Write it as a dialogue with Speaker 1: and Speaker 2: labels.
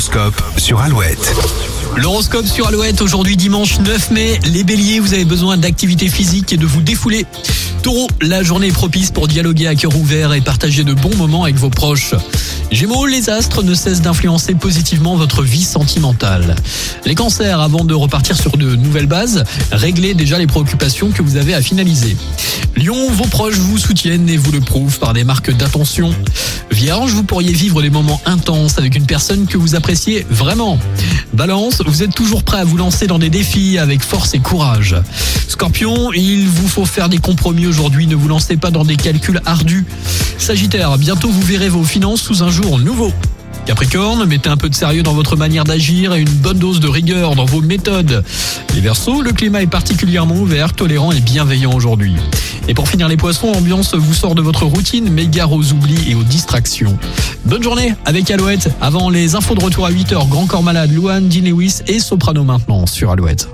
Speaker 1: L'horoscope sur Alouette.
Speaker 2: L'horoscope sur Alouette, aujourd'hui dimanche 9 mai. Les béliers, vous avez besoin d'activité physique et de vous défouler. Taureau, la journée est propice pour dialoguer à cœur ouvert et partager de bons moments avec vos proches. Gémeaux, les astres ne cessent d'influencer positivement votre vie sentimentale. Les cancers, avant de repartir sur de nouvelles bases, réglez déjà les préoccupations que vous avez à finaliser. Lion, vos proches vous soutiennent et vous le prouvent par des marques d'attention. Vierge, vous pourriez vivre des moments intenses avec une personne que vous appréciez vraiment. Balance, vous êtes toujours prêt à vous lancer dans des défis avec force et courage. Scorpion, il vous faut faire des compromis aujourd'hui, ne vous lancez pas dans des calculs ardus. Sagittaire, bientôt vous verrez vos finances sous un jour nouveau. Capricorne, mettez un peu de sérieux dans votre manière d'agir et une bonne dose de rigueur dans vos méthodes. Les Verseaux, le climat est particulièrement ouvert, tolérant et bienveillant aujourd'hui. Et pour finir les poissons, l'ambiance vous sort de votre routine, mais gare aux oublis et aux distractions. Bonne journée avec Alouette. Avant les infos de retour à 8h, Grand Corps Malade, Luan, Dean Lewis et Soprano maintenant sur Alouette.